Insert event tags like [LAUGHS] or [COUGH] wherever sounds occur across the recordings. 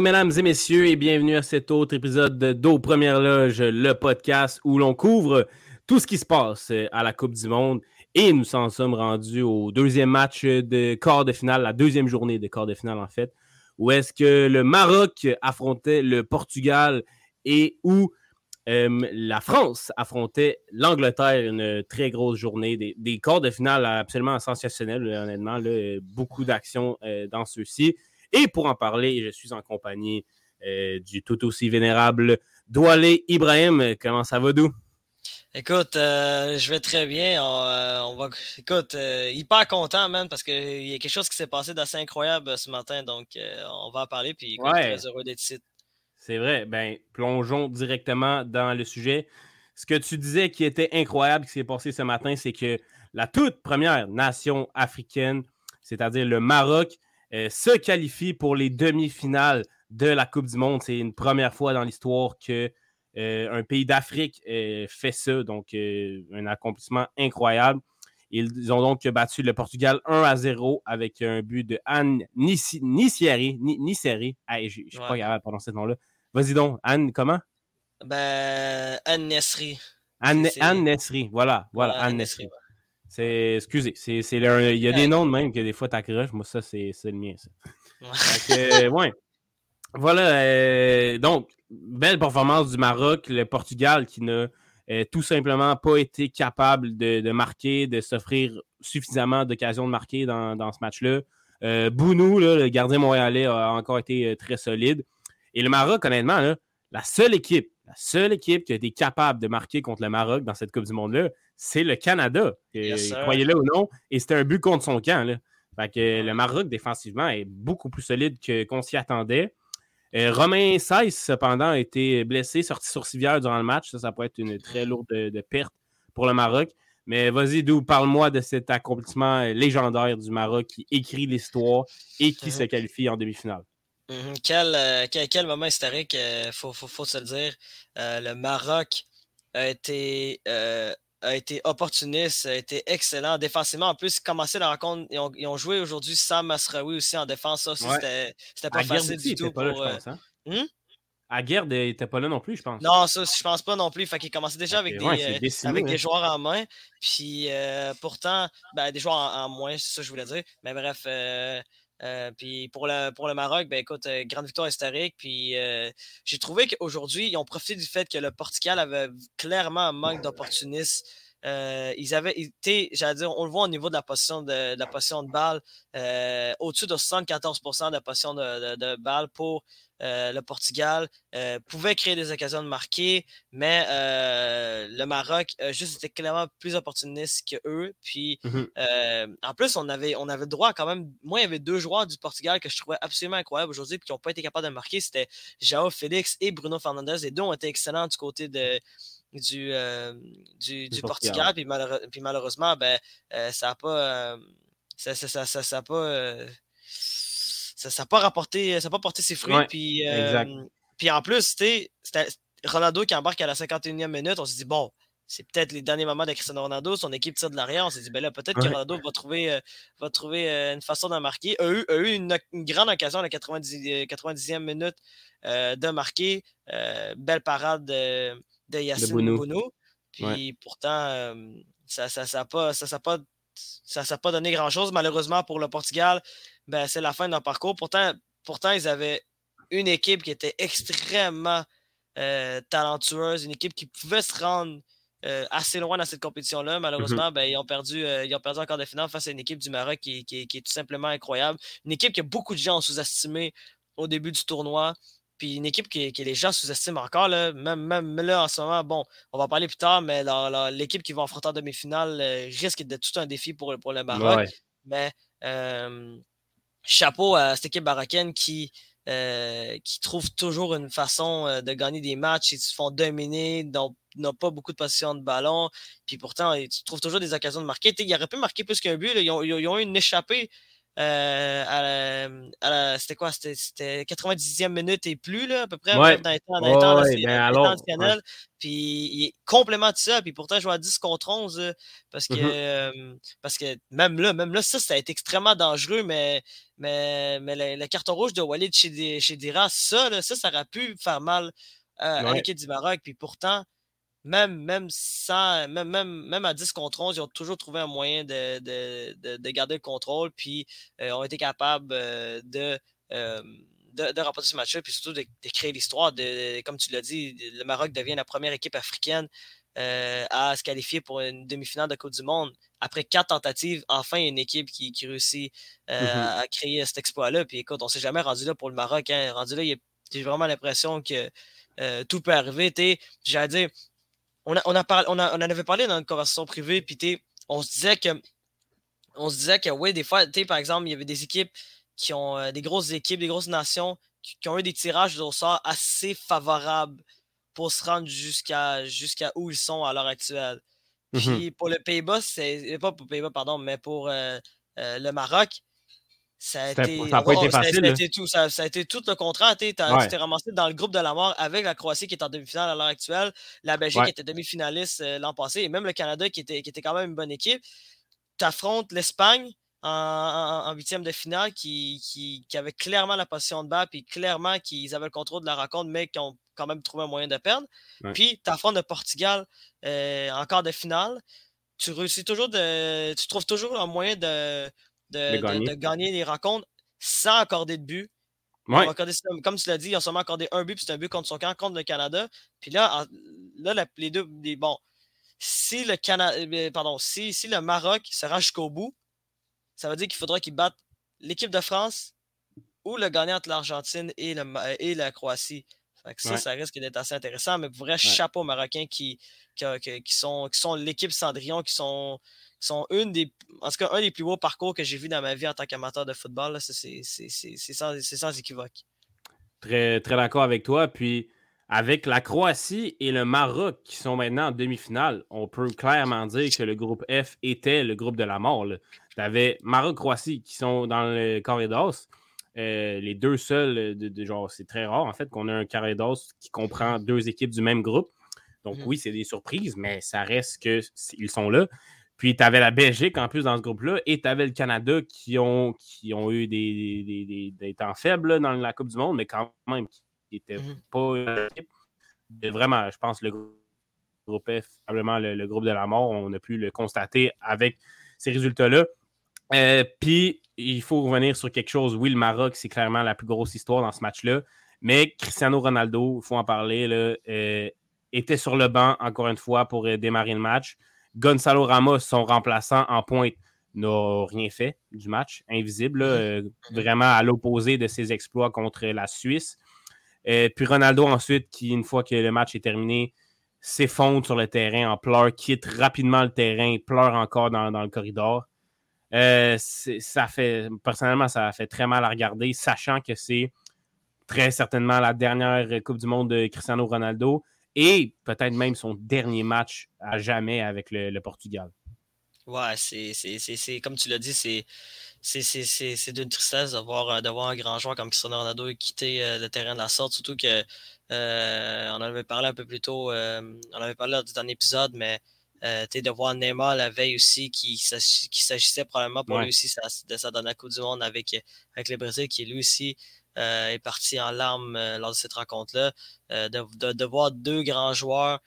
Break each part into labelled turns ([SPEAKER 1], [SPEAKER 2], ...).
[SPEAKER 1] mesdames et messieurs, et bienvenue à cet autre épisode de d'Eau Première Loge, le podcast où l'on couvre tout ce qui se passe euh, à la Coupe du Monde. Et nous en sommes rendus au deuxième match de quart de finale, la deuxième journée de quart de finale en fait, où est-ce que le Maroc affrontait le Portugal et où euh, la France affrontait l'Angleterre, une très grosse journée, des, des quarts de finale absolument sensationnels, honnêtement, beaucoup d'actions euh, dans ceux-ci. Et pour en parler, je suis en compagnie euh, du tout aussi vénérable Doualé Ibrahim. Comment ça va, Dou?
[SPEAKER 2] Écoute, euh, je vais très bien. On, euh, va, écoute, hyper content, man, parce qu'il y a quelque chose qui s'est passé d'assez incroyable ce matin. Donc, on va en parler. Puis, écoute, très heureux d'être ici.
[SPEAKER 1] C'est vrai. Ben, plongeons directement dans le sujet. Ce que tu disais qui était incroyable qui s'est passé ce matin, c'est que la toute première nation africaine, c'est-à-dire le Maroc, euh, se qualifie pour les demi-finales de la Coupe du Monde. C'est une première fois dans l'histoire que euh, un pays d'Afrique euh, fait ça, donc un accomplissement incroyable. Ils ont donc battu le Portugal 1 à 0 avec un but de Anne Nicieri. Nicieri. je ne suis pas capable de prononcer ce nom-là. Vas-y donc, Anne, comment?
[SPEAKER 2] Ben, Anne Nesri.
[SPEAKER 1] Anne, Nesri, voilà, voilà, Anne, Nesri. C'est, excusez, c'est, il y a des noms de même que des fois t'accroches. Moi, ça, c'est, le mien, ça. Euh, ouais. Voilà. Euh, donc, belle performance du Maroc. Le Portugal qui n'a euh, tout simplement pas été capable de, marquer, de s'offrir suffisamment d'occasions de marquer dans, ce match-là. Bounou, le gardien montréalais, a encore été très solide. Et le Maroc, honnêtement, la seule équipe, la seule équipe qui a été capable de marquer contre le Maroc dans cette Coupe du Monde-là, c'est le Canada. Croyez-le ou non. Et c'était un but contre son camp. Là. Fait que le Maroc, défensivement, est beaucoup plus solide qu'on s'y attendait. Euh, Romain Saïs, cependant, a été blessé, sorti sur civière durant le match. Ça, ça pourrait être une très lourde de, perte pour le Maroc. Mais vas-y, d'où parle-moi de cet accomplissement légendaire du Maroc qui écrit l'histoire et qui se qualifie en demi-finale.
[SPEAKER 2] Mhm. Euh, quel, moment historique, il euh, faut, se le dire. le Maroc a été a été opportuniste, a été excellent défensivement. En plus, commencer la rencontre, ils ont, joué aujourd'hui Sam Masraoui aussi en défense. Ça c'était pas facile du tout. Pour, là,
[SPEAKER 1] pense, hein? hmm? n'était pas là non plus, je pense.
[SPEAKER 2] Non, ça, je pense pas non plus. Fait qu'il commençait déjà avec, des, euh, avec des hein. joueurs en main. Puis euh, pourtant, ben, des joueurs en, moins, c'est ça que je voulais dire. Mais bref, euh, euh, puis pour le, pour le Maroc, ben écoute, euh, grande victoire historique. Puis euh, j'ai trouvé qu'aujourd'hui, ils ont profité du fait que le Portugal avait clairement un manque d'opportunisme. ils avaient été, j'allais dire, on le voit au niveau de la position de, la position de balle, au-dessus de 74% de position de, de balle pour euh, le Portugal euh, pouvait créer des occasions de marquer, mais euh, le Maroc juste était clairement plus opportuniste que eux. Puis mmh en plus, on avait, on avait le droit quand même. Moi, il y avait deux joueurs du Portugal que je trouvais absolument incroyables aujourd'hui et qui n'ont pas été capables de marquer. C'était Jao Félix et Bruno Fernandes. Les deux ont été excellents du côté de, du, du, Portugal. Puis, malheureusement, ben, ça n'a pas. ça, ça, ça, pas ça n'a pas rapporté, ça pas porté ses fruits. puis, euh, puis en plus, c'était Ronaldo qui embarque à la 51e minute. On s'est dit, bon, c'est peut-être les derniers moments de Cristiano Ronaldo. Son équipe tire de l'arrière. On s'est dit, ben là, peut-être que Ronaldo va trouver, euh, va trouver euh, une façon d'en marquer. A eu, a eu une, grande occasion à la 90, 90e minute de marquer. belle parade de, Yacine Bounou. Puis pourtant, ça n'a ça, ça pas, ça, pas, ça, pas donné grand-chose, malheureusement, pour le Portugal ben, c'est la fin de leur parcours. Pourtant, pourtant, ils avaient une équipe qui était extrêmement euh, talentueuse, une équipe qui pouvait se rendre euh, assez loin dans cette compétition-là. Malheureusement, mm-hmm. ben, ils, ont perdu, euh, ils ont perdu encore des finales face à une équipe du Maroc qui, qui, est tout simplement incroyable. Une équipe que beaucoup de gens ont sous-estimé au début du tournoi. Puis une équipe que, les gens sous-estiment encore, là, même, même là en ce moment, bon, on va parler plus tard, mais l'équipe qui va affronter en demi-finale risque d'être tout un défi pour, pour le Maroc. Mais chapeau à cette équipe marocaine qui, euh, qui trouve toujours une façon euh, de gagner des matchs. Ils se font dominer, n'ont pas beaucoup de position de ballon. Puis pourtant, ils trouvent toujours des occasions de marquer. ils auraient pu marquer plus qu'un but. Ils, ont, eu une échappée euh, à c'était quoi? C'était 90e minute et plus, là, à peu près, dans les temps, dans les temps, Puis il est complètement tout ça. Puis pourtant, je vois à 10 contre 11. parce, que, mmh parce que même là, même là, ça, ça a été extrêmement dangereux, mais, mais, mais le, carton rouge de Walid chez, chez Dira, ça, là, ça, ça aurait pu faire mal à l'équipe du Maroc. Puis pourtant, même, même, sans, même, même, même à 10 contre 11, ils ont toujours trouvé un moyen de, de, de, garder le contrôle, puis euh, ont été capables euh, de, euh, de, de, remporter ce match-là, puis surtout de, créer l'histoire. Comme tu l'as dit, le Maroc devient la première équipe africaine à se qualifier pour une demi-finale de Coupe du Monde. Après quatre tentatives, enfin, une équipe qui, qui réussit mmh à créer cet exploit-là. Puis écoute, on ne s'est jamais rendu là pour le Maroc. Hein. Rendu là, j'ai vraiment l'impression que tout peut arriver. J'allais dire, on, a, on, a on, a, on en avait parlé dans une conversation privée, puis on se disait que on se disait que oui, des fois, par exemple, il y avait des équipes qui ont euh, des grosses équipes, des grosses nations qui, ont eu des tirages au sort assez favorables pour se rendre jusqu'à jusqu'à où ils sont à l'heure actuelle. Mmh puis pour le Pays-Bas, c'est pas pour le Pays-Bas, pardon, mais pour euh, euh, le Maroc, ça a été, tout, ça, a été tout le contraire. Tu t'es ramassé dans le groupe de la mort avec la Croatie qui est en demi-finale à l'heure actuelle, la Belgique qui était demi-finaliste euh, l'an passé, et même le Canada qui était, qui était quand même une bonne équipe. Tu affrontes l'Espagne en huitième de finale qui, qui, avait clairement la position de bas, puis clairement qu'ils avaient le contrôle de la rencontre, mais qui ont quand même trouvé un moyen de perdre. Puis tu affrontes le Portugal euh, en quart de finale. Tu réussis toujours de. Tu trouves toujours un moyen de de, gagner. les rencontres sans accorder de but. comme tu l'as dit, ils ont seulement accordé un but, puis c'est un but contre son camp, contre le Canada. Puis là, là les deux, bon, si le Canada, euh, pardon, si, si le Maroc se rend jusqu'au bout, ça veut dire qu'il faudra qu'ils battent l'équipe de France ou le gagnant entre l'Argentine et, et la Croatie. ça, ça risque d'être assez intéressant, mais vrai chapeau marocain qui, qui, qui, sont, qui sont l'équipe Cendrillon, qui sont, sont une des, en tout cas, un des plus beaux parcours que j'ai vu dans ma vie en tant qu'amateur de football. C'est sans, sans, équivoque.
[SPEAKER 1] Très, très d'accord avec toi. Puis avec la Croatie et le Maroc qui sont maintenant en demi-finale, on peut clairement dire que le groupe F était le groupe de la mort. Tu avais Maroc-Croatie qui sont dans le corridor. Euh, les deux seuls, de, genre, c'est très rare en fait qu'on ait un corridor qui comprend deux équipes du même groupe. Donc mmh oui, c'est des surprises, mais ça reste qu'ils sont là. Puis tu avais la Belgique en plus dans ce groupe-là et tu avais le Canada qui ont, qui ont eu des, des, temps faibles dans la Coupe du Monde, mais quand même qui n'étaient mmh pas vraiment, je pense, le groupe F, probablement le, groupe de la mort, on a pu le constater avec ces résultats-là. Euh, puis il faut revenir sur quelque chose. Oui, le Maroc, c'est clairement la plus grosse histoire dans ce match-là. Mais Cristiano Ronaldo, il faut en parler, là, euh, était sur le banc encore une fois pour euh, démarrer le match. Gonzalo Ramos, son remplaçant en pointe, n'a rien fait du match, invisible, euh, vraiment à l'opposé de ses exploits contre la Suisse. Euh, puis Ronaldo ensuite, qui une fois que le match est terminé, s'effondre sur le terrain en pleurs, quitte rapidement le terrain, pleure encore dans, le corridor. Euh, ça fait, personnellement, ça fait très mal à regarder, sachant que c'est très certainement la dernière Coupe du Monde de Cristiano Ronaldo et peut-être même son dernier match à jamais avec le, Portugal.
[SPEAKER 2] Ouais, c'est comme tu l'as dit, c'est c'est d'une tristesse d'avoir d'avoir un grand joueur comme Cristiano Ronaldo quitter euh, le terrain de la sorte, surtout que euh, on en avait parlé un peu plus tôt, euh, on avait parlé du dernier épisode, mais de voir Neymar la veille aussi, qui, qui s'agissait probablement pour lui aussi de sa dernière Coupe du Monde avec, avec le Brésil, qui lui aussi euh, est parti en larmes euh, lors de cette rencontre-là. Euh, de, de, voir deux grands joueurs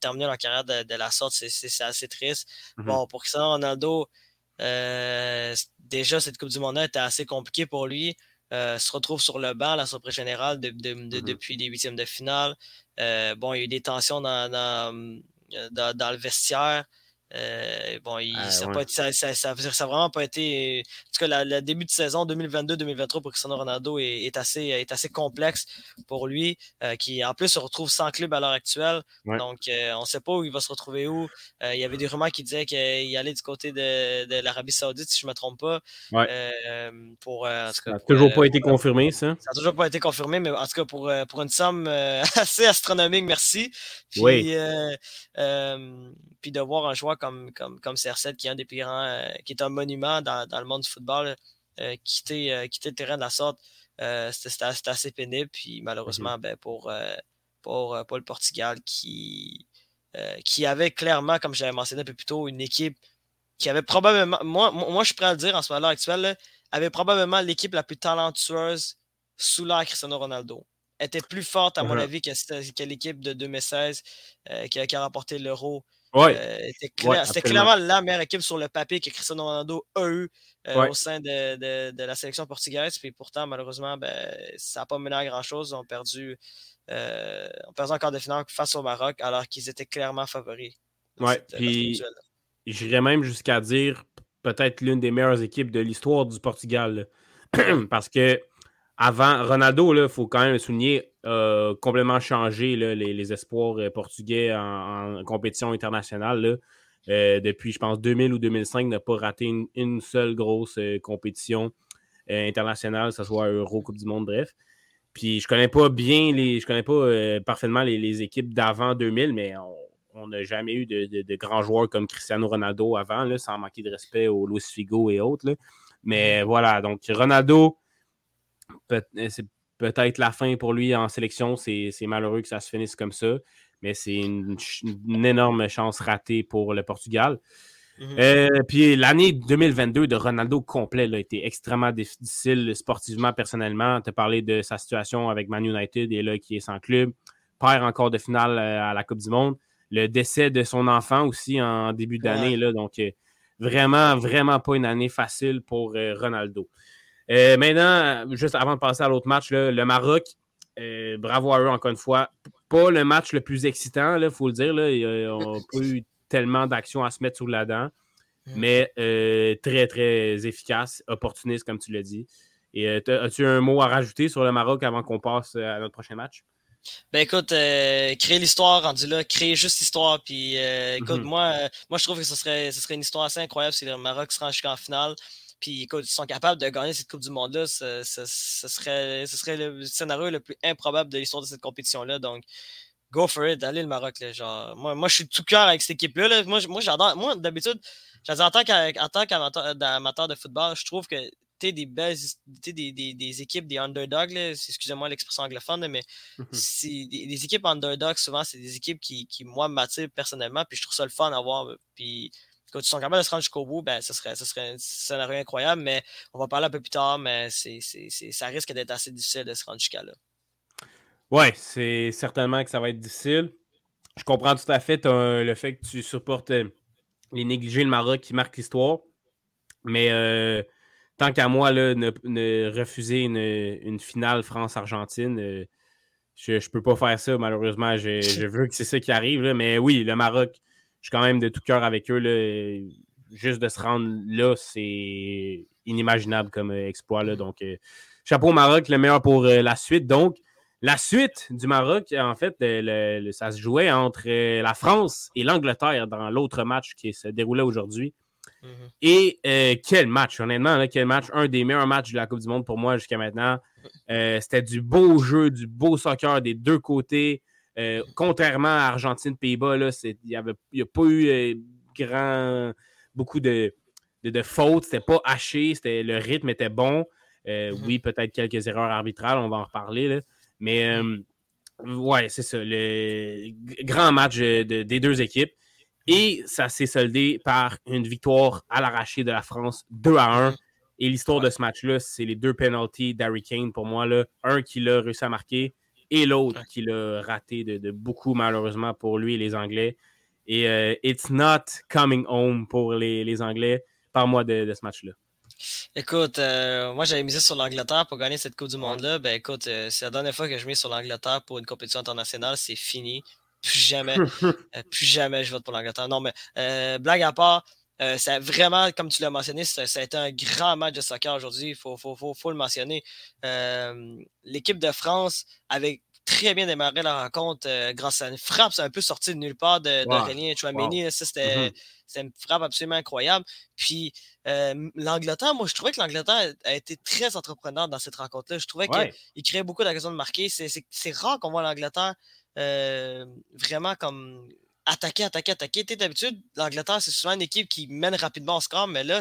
[SPEAKER 2] terminer leur carrière de, la sorte, c'est assez triste. Mm-hmm. Bon, pour Cristiano Ronaldo, déjà, cette Coupe du Monde était assez compliquée pour lui. se retrouve sur le banc, la surprise générale, mm-hmm. depuis les huitièmes de finale. bon, il y a eu des tensions dans, dans, dans le vestiaire. Euh, bon, ah, ça, n'a vraiment pas été. En tout cas, le début de saison 2022-2023 pour Cristiano Ronaldo est, assez, est assez complexe pour lui, euh, qui en plus se retrouve sans club à l'heure actuelle. Donc, euh, on ne sait pas où il va se retrouver où. il y avait des rumeurs qui disaient qu'il allait du côté de, l'Arabie Saoudite, si je ne me trompe pas.
[SPEAKER 1] pour, ça n'a toujours pas été confirmé, ça.
[SPEAKER 2] Ça n'a toujours pas été confirmé, mais en tout cas, pour, pour une somme [LAUGHS] assez astronomique, merci. Puis, puis de voir un joueur comme, comme, comme CR7, qui est un des plus grands, qui est un monument dans, le monde du football, quitter, quitter le terrain de la sorte, c'était assez pénible. Puis malheureusement, mm-hmm. ben, pour, pour, pour, le Portugal, qui, qui avait clairement, comme j'avais mentionné un peu plus tôt, une équipe qui avait probablement, moi, moi je suis prêt à le dire en ce moment actuel, avait probablement l'équipe la plus talentueuse sous l'ère Cristiano Ronaldo. était plus forte, à mon avis, que, l'équipe de 2016 euh, qui, a, remporté l'Euro. Euh, c'était clairement la meilleure équipe sur le papier que Cristiano Ronaldo a eu euh, au sein de, la sélection portugaise. Puis pourtant, malheureusement, ben, ça n'a pas mené à grand-chose. Ils ont perdu, ont perdu encore de finale face au Maroc alors qu'ils étaient clairement favoris.
[SPEAKER 1] Ouais, puis j'irais même jusqu'à dire peut-être l'une des meilleures équipes de l'histoire du Portugal. [CLEARS THROAT] Parce que avant, Ronaldo, il faut quand même souligner, a complètement changé les, espoirs euh, portugais en, compétition internationale. Euh, depuis, je pense, 2000 ou 2005, n'a pas raté une, seule grosse euh, compétition internationale, que ce soit Euro, Coupe du Monde, bref. Puis je connais pas bien les. Je connais pas parfaitement les, les équipes d'avant 2000, mais on, n'a jamais eu de, grands joueurs comme Cristiano Ronaldo avant, là, sans manquer de respect aux Luis Figo et autres. Mais mm-hmm. voilà, donc Ronaldo, c'est peut-être la fin pour lui en sélection. C'est malheureux que ça se finisse comme ça, mais c'est une, énorme chance ratée pour le Portugal. Mm-hmm. Euh, puis l'année 2022 de Ronaldo complet a été extrêmement difficile sportivement, personnellement. Tu as parlé de sa situation avec Man United et là qui est sans club. Perd encore de finale euh, à la Coupe du Monde le décès de son enfant aussi en début d'année. Donc, euh, vraiment, vraiment pas une année facile pour euh, Ronaldo. Euh, maintenant, juste avant de passer à l'autre match, le Maroc, bravo à eux encore une fois. Pas le match le plus excitant, il faut le dire. Là, ils n'ont pas eu tellement d'actions à se mettre sous la dent, mais très, très efficace, opportuniste, comme tu l'as dit. Et as-tu un mot à rajouter sur le Maroc avant qu'on passe à notre prochain match?
[SPEAKER 2] Ben écoute, euh, créer l'histoire, rendu là, créer juste l'histoire. Puis euh, écoute, mm-hmm. moi, euh, moi je trouve que ce serait, ce serait une histoire assez incroyable si le Maroc se rend jusqu'en finale. Puis écoute, ils sont capables de gagner cette Coupe du Monde-là. Ce, serait, ce serait le scénario le plus improbable de l'histoire de cette compétition-là. Donc, go for it, allez le Maroc. Là, genre, moi, moi, je suis tout cœur avec cette équipe-là. Moi, moi j'adore. Moi, d'habitude, en tant qu'amateur de football, je trouve que des belles des, des, des, équipes, des underdogs, excusez-moi l'expression anglophone, mais mmh des, équipes underdogs, souvent, c'est des équipes qui, qui moi, m'attirent personnellement, puis je trouve ça le fun à voir. Puis quand ils sont capables de se rendre jusqu'au bout, ben, ce serait, serait un scénario incroyable, mais on va parler un peu plus tard, mais c'est, ça risque d'être assez difficile de se rendre jusqu'à là.
[SPEAKER 1] Oui, c'est certainement que ça va être difficile. Je comprends tout à fait le fait que tu supportes euh, les négligés le Maroc qui marque l'histoire. Mais euh, tant qu'à moi, là, ne, refuser une, finale France-Argentine, euh, je ne peux pas faire ça, malheureusement. Je, veux que c'est ça qui arrive. mais oui, le Maroc, je suis quand même de tout cœur avec eux. Là, juste de se rendre là, c'est inimaginable comme euh, exploit. Là, donc, euh, chapeau au Maroc, le meilleur pour la suite. Donc, la suite du Maroc, en fait, ça se jouait entre la France et l'Angleterre dans l'autre match qui se déroulait aujourd'hui. Mhm. Et euh, quel match, honnêtement, quel match. Un des meilleurs matchs de la Coupe du Monde pour moi jusqu'à maintenant. Euh, c'était du beau jeu, du beau soccer des deux côtés. Euh, contrairement à Argentine-Pays-Bas, il n'y a pas eu grand, beaucoup de, de, fautes. C'était pas haché, le rythme était bon. Mhm. Oui, peut-être quelques erreurs arbitrales, on va en reparler. Mais ouais, c'est ça. Le grand match des deux équipes. Et ça s'est soldé par une victoire à l'arraché de la France 2 à 1. Et l'histoire de ce match-là, c'est les deux penalties d'Harry Kane pour moi. Là. Un qui l'a réussi à marquer et l'autre qui l'a raté de, beaucoup, malheureusement, pour lui et les Anglais. Et euh, it's not coming home pour les, Anglais. Par-moi de, ce match-là.
[SPEAKER 2] Écoute, euh, moi j'avais misé sur l'Angleterre pour gagner cette Coupe du Monde-là. Ben écoute, euh, c'est la dernière fois que je mets sur l'Angleterre pour une compétition internationale, c'est fini plus jamais, [LAUGHS] plus jamais je vote pour l'Angleterre. Non, mais euh, blague à part, euh, c'est vraiment, comme tu l'as mentionné, ça, a été un grand match de soccer aujourd'hui. Il faut, faut, faut, le mentionner. L'équipe de France avait très bien démarré la rencontre grâce à une frappe un peu sortie de nulle part de, wow. Chouameni. Mm-hmm. c'était une frappe absolument incroyable. Puis l'Angleterre, moi, je trouvais que l'Angleterre a été très entreprenante dans cette rencontre-là. Je trouvais qu'il créait beaucoup d'occasions de marquer. C'est rare qu'on voit l'Angleterre euh, vraiment comme attaquer, attaquer, attaquer. D'habitude, l'Angleterre, c'est souvent une équipe qui mène rapidement au score, mais là,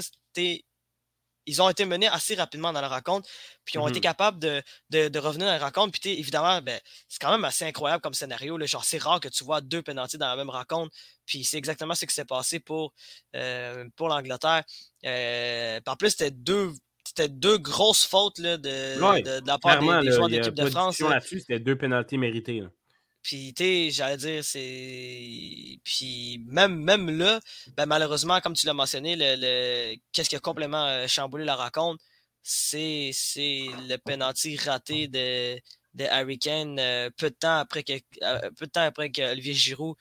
[SPEAKER 2] ils ont été menés assez rapidement dans la rencontre, puis ils ont été mmh capables de, revenir dans la rencontre. Puis évidemment, ben, c'est quand même assez incroyable comme scénario. Là. Genre, c'est rare que tu vois deux pénalties dans la même rencontre. Puis c'est exactement ce qui s'est passé pour, euh, pour l'Angleterre. Euh, en plus, c'était deux c'était deux grosses fautes là, de, la part des, joueurs de l'équipe de France.
[SPEAKER 1] là-dessus, c'était deux pénalties méritées.
[SPEAKER 2] Puis, tu j'allais dire, c'est. Puis, même, même là, ben, malheureusement, comme tu l'as mentionné, le, qu'est-ce qui a complètement euh, chamboulé la rencontre, c'est, c'est le penalty raté de, de Harry Kane euh, peu de temps après que euh, peu de temps après que Olivier Giroud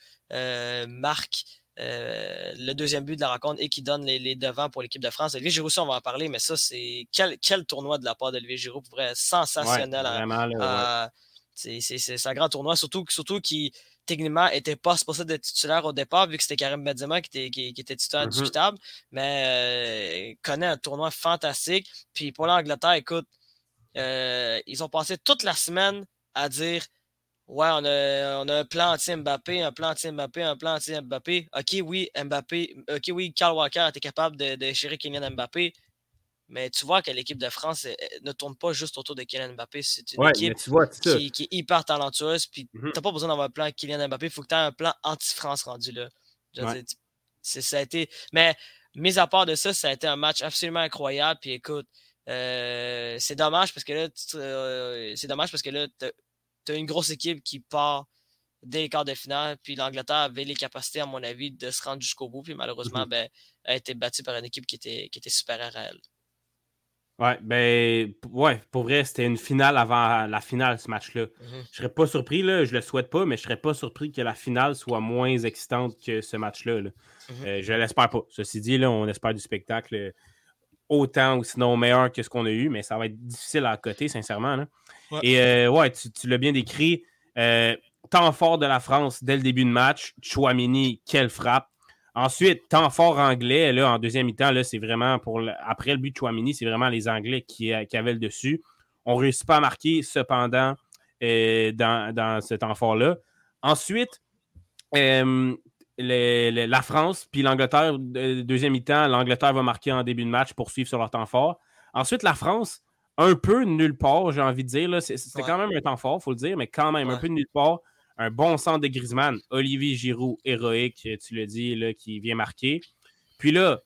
[SPEAKER 2] marque le deuxième but de la rencontre et qui donne les, devants pour l'équipe de France. Olivier Giroud, ça, on va en parler, mais ça, c'est quel, quel tournoi de la part d'Olivier Giroud, pour vrai, sensationnel.
[SPEAKER 1] vraiment,
[SPEAKER 2] c'est un grand tournoi, surtout, surtout qui, techniquement, n'était pas supposé d'être titulaire au départ, vu que c'était Karim Benzema qui était, qui, était titulaire mm-hmm. discutable, mais euh, connaît un tournoi fantastique. Puis pour l'Angleterre, écoute, euh, ils ont passé toute la semaine à dire Ouais, on a, on a un plan anti-Mbappé, un plan anti-Mbappé, un plan anti-Mbappé. OK, oui, Mbappé, OK, oui, Carl Walker était capable de, de Kylian Mbappé, mais tu vois que l'équipe de France ne tourne pas juste autour de Kylian Mbappé. C'est une équipe qui, est hyper talentueuse. Puis tu n'as pas besoin d'avoir un plan Kylian Mbappé. Il faut que tu aies un plan anti-France rendu là. ça a été... Mais mis à part de ça, ça a été un match absolument incroyable. Puis écoute, euh, c'est dommage parce que là, euh, c'est dommage parce que là, tu as une grosse équipe qui part dès les quarts de finale. Puis l'Angleterre avait les capacités, à mon avis, de se rendre jusqu'au bout. Puis malheureusement, mmh ben, a été battue par une équipe qui était, qui était supérieure à elle.
[SPEAKER 1] Ouais, ben, ouais, pour vrai, c'était une finale avant la finale, ce match-là. Mhm. Je serais pas surpris, là, je le souhaite pas, mais je serais pas surpris que la finale soit moins excitante que ce match-là. Mhm. Euh, je l'espère pas. Ceci dit, là, on espère du spectacle autant ou sinon meilleur que ce qu'on a eu, mais ça va être difficile à côté, sincèrement. Et euh, ouais, tu, l'as bien décrit. Euh, temps fort de la France dès le début de match. Chouamini, quelle frappe. Ensuite, temps fort anglais, là, en deuxième mi-temps, c'est vraiment pour après le but de Chouamini, c'est vraiment les Anglais qui, euh, avaient le dessus. On ne réussit pas à marquer, cependant, euh, dans, ce temps fort-là. Ensuite, euh, la France puis l'Angleterre, deuxième mi-temps, l'Angleterre va marquer en début de match pour suivre sur leur temps fort. Ensuite, la France, un peu nulle part, j'ai envie de dire. C'était quand même un temps fort, il faut le dire, mais quand même un peu nulle part un bon centre de Griezmann, Olivier Giroud, héroïque, tu l'as dit, là, qui vient marquer. Puis là,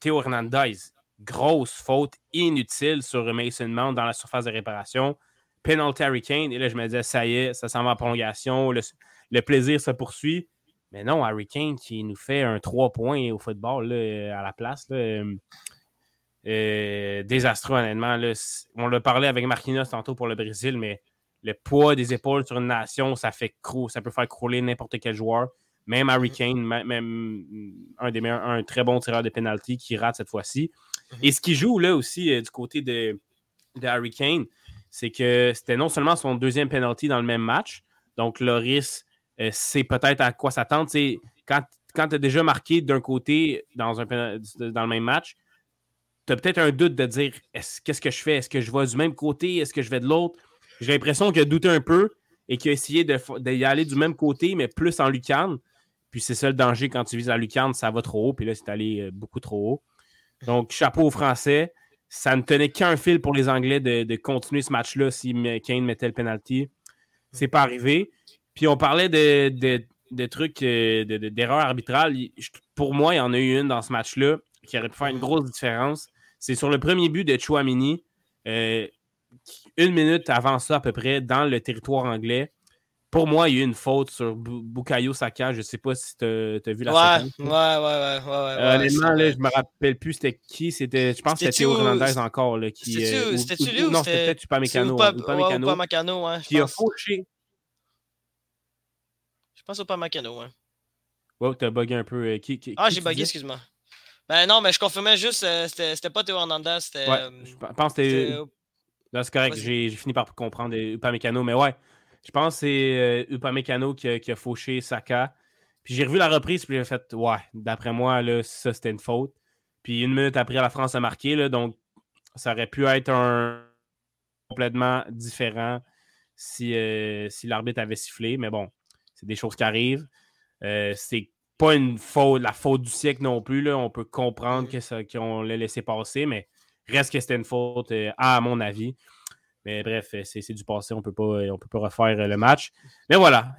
[SPEAKER 1] Théo Hernandez, grosse faute inutile sur Mason Mount dans la surface de réparation. Penalty Harry Kane. Et là, je me disais, ça y est, ça s'en va en prolongation. Le, plaisir se poursuit. Mais non, Harry Kane qui nous fait un 3 points au football à la place. Euh, euh, désastreux, honnêtement. On l'a parlé avec Marquinhos tantôt pour le Brésil, mais le poids des épaules sur une nation, ça fait ça peut faire crouler n'importe quel joueur. Même Harry. Kane, même un des meilleurs, un très bon tireur de penalty qui rate cette fois-ci. Mm-hmm. Et ce qui joue là aussi euh, du côté de, Harry Kane, c'est que c'était non seulement son deuxième penalty dans le même match, donc Loris euh, sait peut-être à quoi s'attendre. Quand, quand tu as déjà marqué d'un côté dans, un, dans le même match, tu as peut-être un doute de dire qu'est-ce que je fais? Est-ce que je vais du même côté? Est-ce que je vais de l'autre? J'ai l'impression qu'il a douté un peu et qu'il a essayé d'y aller du même côté, mais plus en lucarne. Puis c'est ça le danger quand tu vises la lucarne, ça va trop haut. Puis là, c'est allé euh, beaucoup trop haut. Donc, chapeau aux Français. Ça ne tenait qu'un fil pour les Anglais de, continuer ce match-là si Kane mettait le penalty. C'est pas arrivé. Puis on parlait de, trucs, euh, d'erreurs arbitrales. Pour moi, il y en a eu une dans ce match-là qui aurait pu faire une grosse différence. C'est sur le premier but de Chouamini. Euh, une minute avant ça, à peu près, dans le territoire anglais. Pour moi, il y a eu une faute sur Bukayo Saka. Je ne sais pas si tu as, vu la
[SPEAKER 2] ouais, séquence. Ouais, ouais, ouais. ouais,
[SPEAKER 1] honnêtement, là, je me rappelle plus c'était qui. C'était, je pense que c'était Théo Hernandez encore. Là, qui,
[SPEAKER 2] c'était-tu lui ou
[SPEAKER 1] Non, c'était peut-être Upamecano.
[SPEAKER 2] Upamecano, ouais.
[SPEAKER 1] Qui a fauché.
[SPEAKER 2] Je pense Upamecano, ouais.
[SPEAKER 1] Ouais, t'as bugué un peu. Euh, qui,
[SPEAKER 2] ah, j'ai bugué, excuse-moi. Ben non, mais je confirmais juste, euh, c'était pas Théo Hernandez, c'était.
[SPEAKER 1] Ouais, je pense que c'était c'est correct. J'ai fini par comprendre Upamecano. Mais ouais, je pense que c'est euh, Upamecano qui a, qui a fauché Saka. Puis j'ai revu la reprise, puis j'ai fait, ouais, d'après moi, là, ça, c'était une faute. Puis une minute après, la France a marqué. Là, donc, ça aurait pu être un complètement différent si, euh, si l'arbitre avait sifflé. Mais bon, c'est des choses qui arrivent. c'est pas une faute, la faute du siècle non plus. Là. On peut comprendre mm. qu'on l'a laissé passer, mais reste que c'était une faute, à mon avis. Mais bref, c'est du passé, on ne peut pas refaire le match. Mais voilà,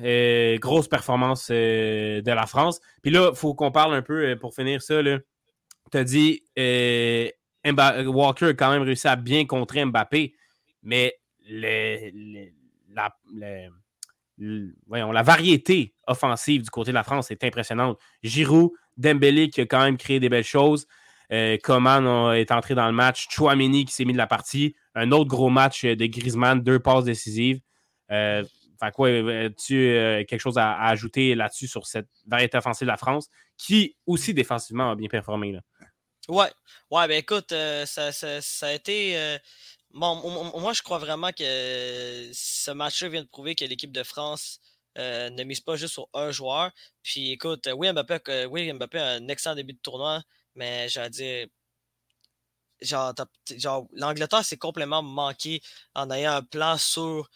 [SPEAKER 1] grosse performance de la France. Puis là, il faut qu'on parle un peu, pour finir ça, tu as dit Walker a quand même réussi à bien contrer Mbappé, mais la, la variété offensive du côté de la France est impressionnante. Giroud, Dembélé qui a quand même créé des belles choses. Euh, Coman est entré dans le match. Chouameni qui s'est mis de la partie. Un autre gros match de Griezmann, deux passes décisives. Euh, quoi, as-tu euh, quelque chose à, ajouter là-dessus sur cette variété offensive de la France qui aussi défensivement a bien performé? Là?
[SPEAKER 2] Ouais, ouais, ben écoute, euh, ça, a été. Euh, bon, moi, je crois vraiment que ce match-là vient de prouver que l'équipe de France euh, ne mise pas juste sur un joueur. Puis écoute, oui, Mbappé, oui, Mbappé a un excellent début de tournoi, mais j'allais dire. Genre, l'Angleterre s'est complètement manqué en ayant un plan sur,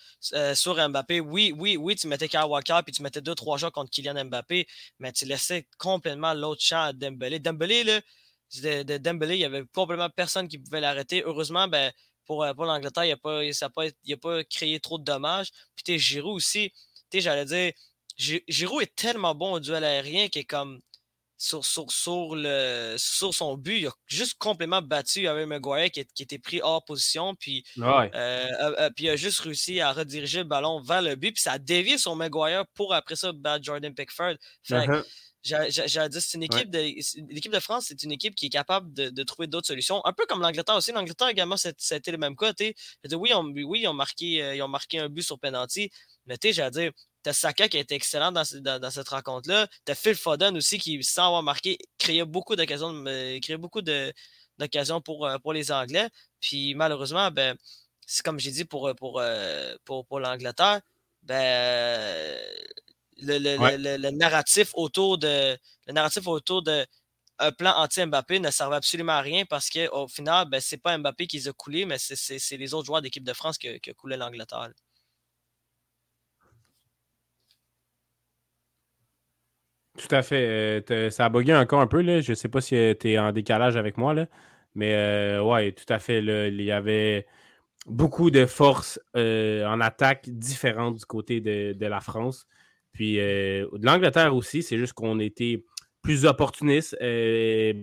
[SPEAKER 2] sur Mbappé. Oui, oui, oui, tu mettais Kyle Walker puis tu mettais deux, trois joueurs contre Kylian Mbappé, mais tu laissais complètement l'autre champ à Dembélé. Dembélé, de, de, Dembélé, il n'y avait complètement personne qui pouvait l'arrêter. Heureusement, ben, pour, euh, pour l'Angleterre, il n'a pas, pas, pas, créé trop de dommages. Puis Giroud aussi, j'allais dire, Giroud est tellement bon au duel aérien qu'il est comme sur, sur, sur, le, sur son but, il a juste complètement battu avec Maguire qui, qui était pris hors position. Puis, euh, euh, puis il a juste réussi à rediriger le ballon vers le but. Puis ça a dévié son Maguire pour après ça battre Jordan Pickford. Fait, uh-huh. J'allais dire, c'est une équipe de. L'équipe de France, c'est une équipe qui est capable de, trouver d'autres solutions. Un peu comme l'Angleterre aussi. L'Angleterre également, ça a été le même cas. Oui, on, oui, ils ont, marqué, euh, ils ont marqué un but sur penalty. Mais tu j'allais dire, t'as Saka qui a été excellent dans, dans, cette rencontre-là. T'as Phil Foden aussi qui, sans avoir marqué, créait beaucoup d'occasions créait beaucoup d'occasions pour, euh, pour les Anglais. Puis malheureusement, ben, c'est comme j'ai dit pour, pour, pour, pour l'Angleterre, ben le, narratif autour de le narratif autour de un plan anti-Mbappé ne servait absolument à rien parce qu'au final, ben, c'est pas Mbappé qui les a coulés, mais c'est les autres joueurs d'équipe de France qui, qui coulé l'Angleterre.
[SPEAKER 1] Tout à fait. Euh, ça a bugué encore un peu. Là. Je ne sais pas si euh, tu es en décalage avec moi, mais euh, ouais, tout à fait. il y avait beaucoup de forces en attaque différentes du côté de la France. Puis euh, de l'Angleterre aussi, c'est juste qu'on était plus opportunistes, euh,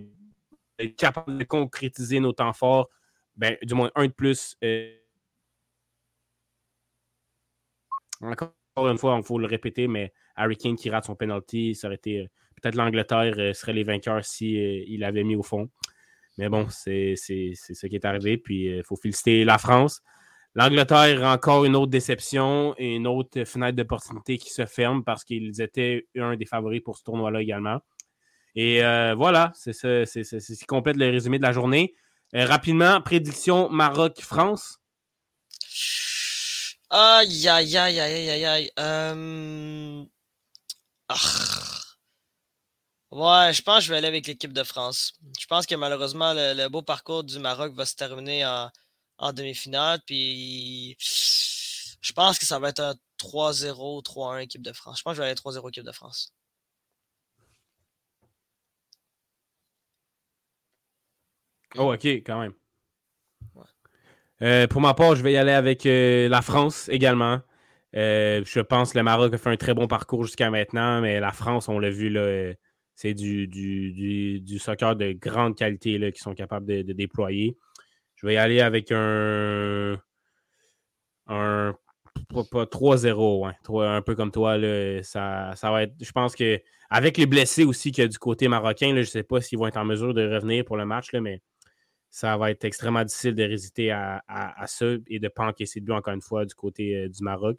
[SPEAKER 1] capables de concrétiser nos temps forts, ben, du moins un de plus. Euh. encore une fois, il faut le répéter, mais Harry Kane qui rate son penalty, ça aurait été peut-être l'Angleterre serait les vainqueurs s'il il avait mis au fond. Mais bon, c'est ce qui est arrivé. Puis il faut féliciter la France. L'Angleterre, encore une autre déception et une autre fenêtre d'opportunité qui se ferme parce qu'ils étaient un des favoris pour ce tournoi-là également. Et euh, voilà, c'est ce qui complète le résumé de la journée. Euh, rapidement, prédiction Maroc-France.
[SPEAKER 2] Aïe, aïe, aïe, aïe, aïe, aïe. Euh. Ouais, je pense que je vais aller avec l'équipe de France. Je pense que malheureusement, le, beau parcours du Maroc va se terminer en, en demi-finale. Puis je pense que ça va être un 3-0, 3-1 équipe de France. Je pense que je vais aller 3-0 équipe de France.
[SPEAKER 1] Oh, ok, quand même. Euh, pour ma part, je vais y aller avec euh, la France également. Euh, je pense que le Maroc a fait un très bon parcours jusqu'à maintenant, mais la France, on l'a vu, là, c'est du, du, soccer de grande qualité là, qui sont capables de déployer. Je vais y aller avec un. Un. Pas 3-0, un peu comme toi. Là, ça, ça va être. Je pense que avec les blessés aussi qu'il y a du côté marocain, je ne sais pas s'ils vont être en mesure de revenir pour le match, là, mais ça va être extrêmement difficile de résister à, ça et de ne pas encaisser de but encore une fois du côté euh, du Maroc,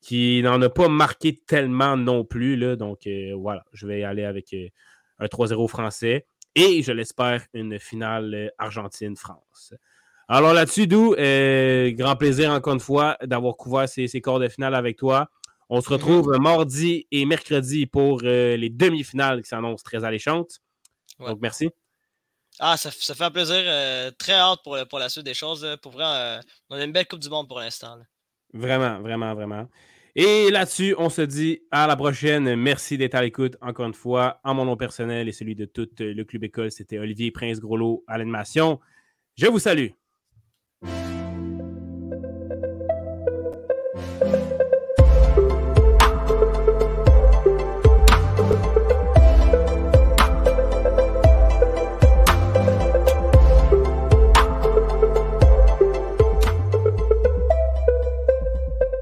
[SPEAKER 1] qui n'en a pas marqué tellement non plus. Là, donc euh, voilà, je vais y aller avec euh, un 3-0 français et, je l'espère, une finale euh, Argentine-France. Alors là-dessus, Dou, euh, grand plaisir encore une fois d'avoir couvert ces, ces quarts de finale avec toi. On se retrouve mm-hmm. mardi et mercredi pour les demi-finales qui s'annoncent très alléchantes. Donc, merci.
[SPEAKER 2] Ah, ça, fait un plaisir. très hâte pour, pour, la suite des choses. Pour vrai, on a une belle Coupe du Monde pour l'instant.
[SPEAKER 1] Vraiment, vraiment, vraiment. Et là-dessus, on se dit à la prochaine. Merci d'être à l'écoute encore une fois. En mon nom personnel et celui de tout le Club École, c'était Olivier Prince-Groslo à l'animation. Je vous salue.